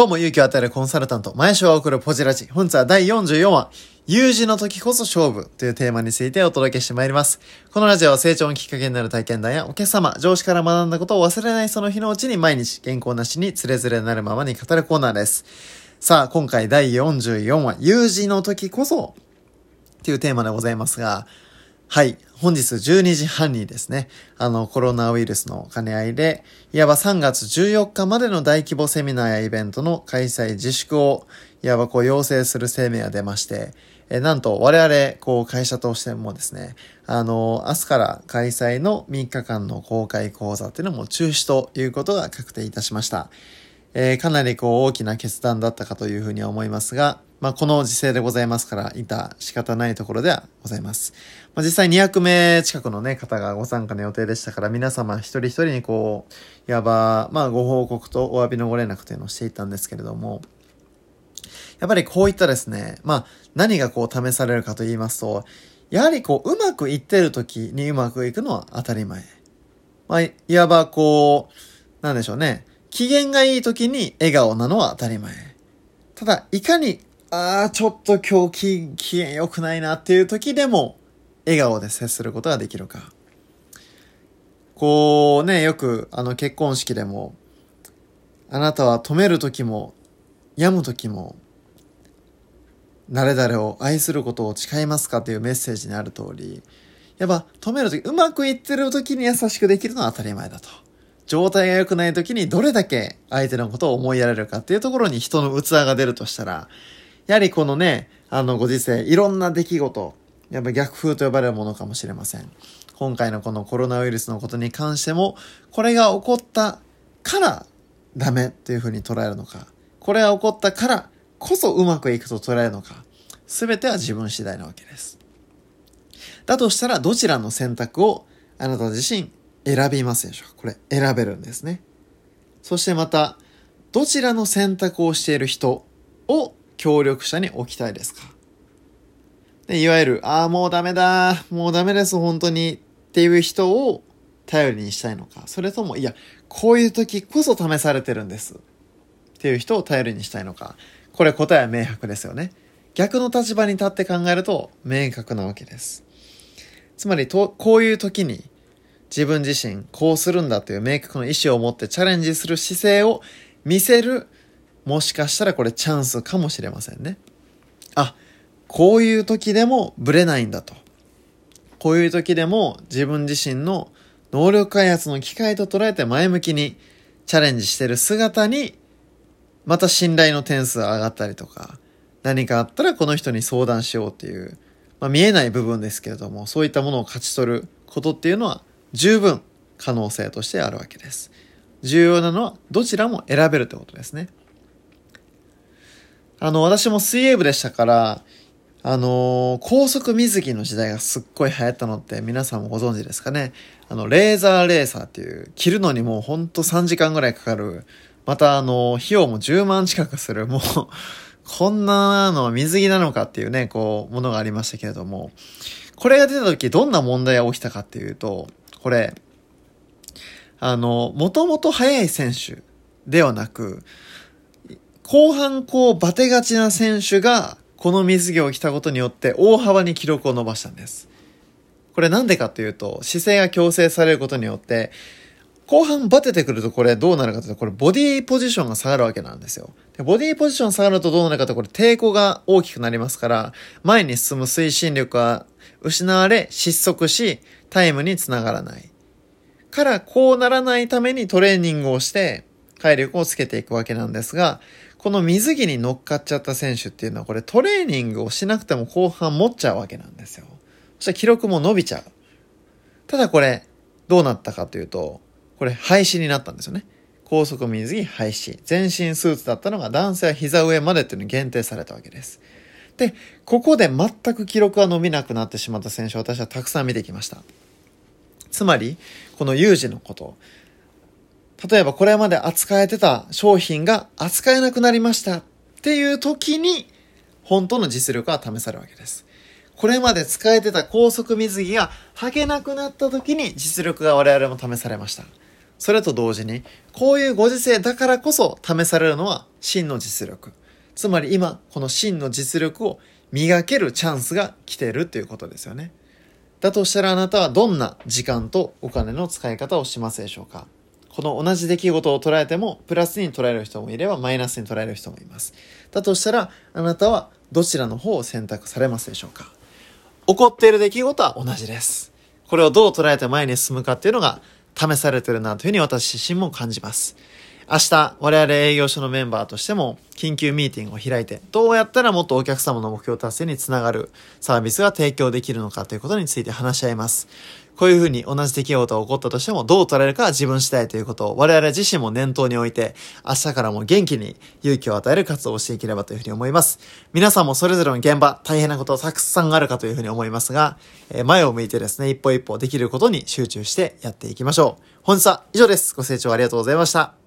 どうも、勇気を与えるコンサルタント、前週は送るポジラジ。本日は第44話、有事の時こそ勝負というテーマについてお届けしてまいります。このラジオは成長のきっかけになる体験談やお客様、上司から学んだことを忘れないその日のうちに毎日原稿なしにつれづれなるままに語るコーナーです。さあ、今回第44話、有事の時こそというテーマでございますが、はい。本日12時半にですね、あの、コロナウイルスの兼ね合いで、いわば3月14日までの大規模セミナーやイベントの開催自粛を、いわばこう要請する声明が出まして、えなんと我々、こう会社としてもですね、あの、明日から開催の3日間の公開講座っていうのも中止ということが確定いたしました。えー、かなりこう大きな決断だったかというふうには思いますが、まあ、この時勢でございますから、いた仕方ないところではございます。まあ、実際200名近くのね、方がご参加の予定でしたから、皆様一人一人にこう、いわば、まあ、ご報告とお詫びのご連絡というのをしていたんですけれども、やっぱりこういったですね、まあ、何がこう試されるかと言いますと、やはりこう、うまくいってる時にうまくいくのは当たり前。まあ、いわばこう、なんでしょうね。機嫌がいい時に笑顔なのは当たり前。ただ、いかにああ、ちょっと今日機嫌良くないなっていう時でも、笑顔で接することができるか。こうね、よくあの結婚式でも、あなたは止める時も、病む時も、誰々を愛することを誓いますかというメッセージにある通り、やっぱ止める時、うまくいってる時に優しくできるのは当たり前だと。状態が良くない時にどれだけ相手のことを思いやれるかっていうところに人の器が出るとしたら、やはりこのね、あのご時世、いろんな出来事、やっぱ逆風と呼ばれるものかもしれません。今回のこのコロナウイルスのことに関しても、これが起こったからダメっていうふうに捉えるのか、これが起こったからこそうまくいくと捉えるのか、すべては自分次第なわけです。だとしたらどちらの選択をあなた自身選びますでしょうかこれ選べるんですね。そしてまた、どちらの選択をしている人を協力者に置きたいですかでいわゆる、ああ、もうダメだ、もうダメです、本当にっていう人を頼りにしたいのか、それとも、いや、こういう時こそ試されてるんです。っていう人を頼りにしたいのか。これ答えは明白ですよね。逆の立場に立って考えると明確なわけです。つまりと、こういう時に自分自身こうするんだという明確な意思を持ってチャレンジする姿勢を見せるもしかしたらこれチャンスかもしれませんね。あ、こういう時でもブレないんだと。こういう時でも自分自身の能力開発の機会と捉えて前向きにチャレンジしてる姿に、また信頼の点数が上がったりとか、何かあったらこの人に相談しようっていう、まあ、見えない部分ですけれども、そういったものを勝ち取ることっていうのは十分可能性としてあるわけです。重要なのはどちらも選べるってことですね。あの、私も水泳部でしたから、あのー、高速水着の時代がすっごい流行ったのって皆さんもご存知ですかね。あの、レーザーレーサーっていう、着るのにもうほんと3時間ぐらいかかる。またあの、費用も10万近くする。もうこんなのは水着なのかっていうね、こう、ものがありましたけれども、これが出た時どんな問題が起きたかっていうと、これ、あの、もともと速い選手ではなく、後半こうバテがちな選手がこの水着を着たことによって大幅に記録を伸ばしたんです。これなんでかっていうと、姿勢が強制されることによって、後半バテてくるとこれどうなるかというと、これボディポジションが下がるわけなんですよ。でボディポジション下がるとどうなるかとこれ抵抗が大きくなりますから、前に進む推進力が失われ、失速し、タイムにつながらない。から、こうならないためにトレーニングをして、体力をつけていくわけなんですが、この水着に乗っかっちゃった選手っていうのはこれトレーニングをしなくても後半持っちゃうわけなんですよ。そしたら記録も伸びちゃう。ただこれ、どうなったかというと、これ廃止になったんですよね。高速水着廃止。全身スーツだったのが男性は膝上までっていうのに限定されたわけです。で、ここで全く記録が伸びなくなってしまった選手を私はたくさん見てきました。つまり、この有事のこと。例えばこれまで扱えてた商品が扱えなくなりましたっていう時に、本当の実力は試されるわけです。これまで使えてた高速水着が履けなくなった時に実力が我々も試されました。それと同時に、こういうご時世だからこそ試されるのは真の実力。つまり今、この真の実力を磨けるチャンスが来ているということですよね。だとしたらあなたはどんな時間とお金の使い方をしますでしょうか？この同じ出来事を捉えても、プラスに捉える人もいれば、マイナスに捉える人もいます。だとしたら、あなたはどちらの方を選択されますでしょうか？起こっている出来事は同じです。これをどう捉えて前に進むかっていうのが試されてるなというふうに私自身も感じます。明日、我々営業所のメンバーとしても、緊急ミーティングを開いて、どうやったらもっとお客様の目標達成につながるサービスが提供できるのかということについて話し合います。こういうふうに同じ出来事が起こったとしても、どう捉えるかは自分次第ということを我々自身も念頭に置いて、明日からも元気に勇気を与える活動をしていければというふうに思います。皆さんもそれぞれの現場、大変なことたくさんあるかというふうに思いますが、え前を向いてですね、一歩一歩できることに集中してやっていきましょう。本日は以上です。ご清聴ありがとうございました。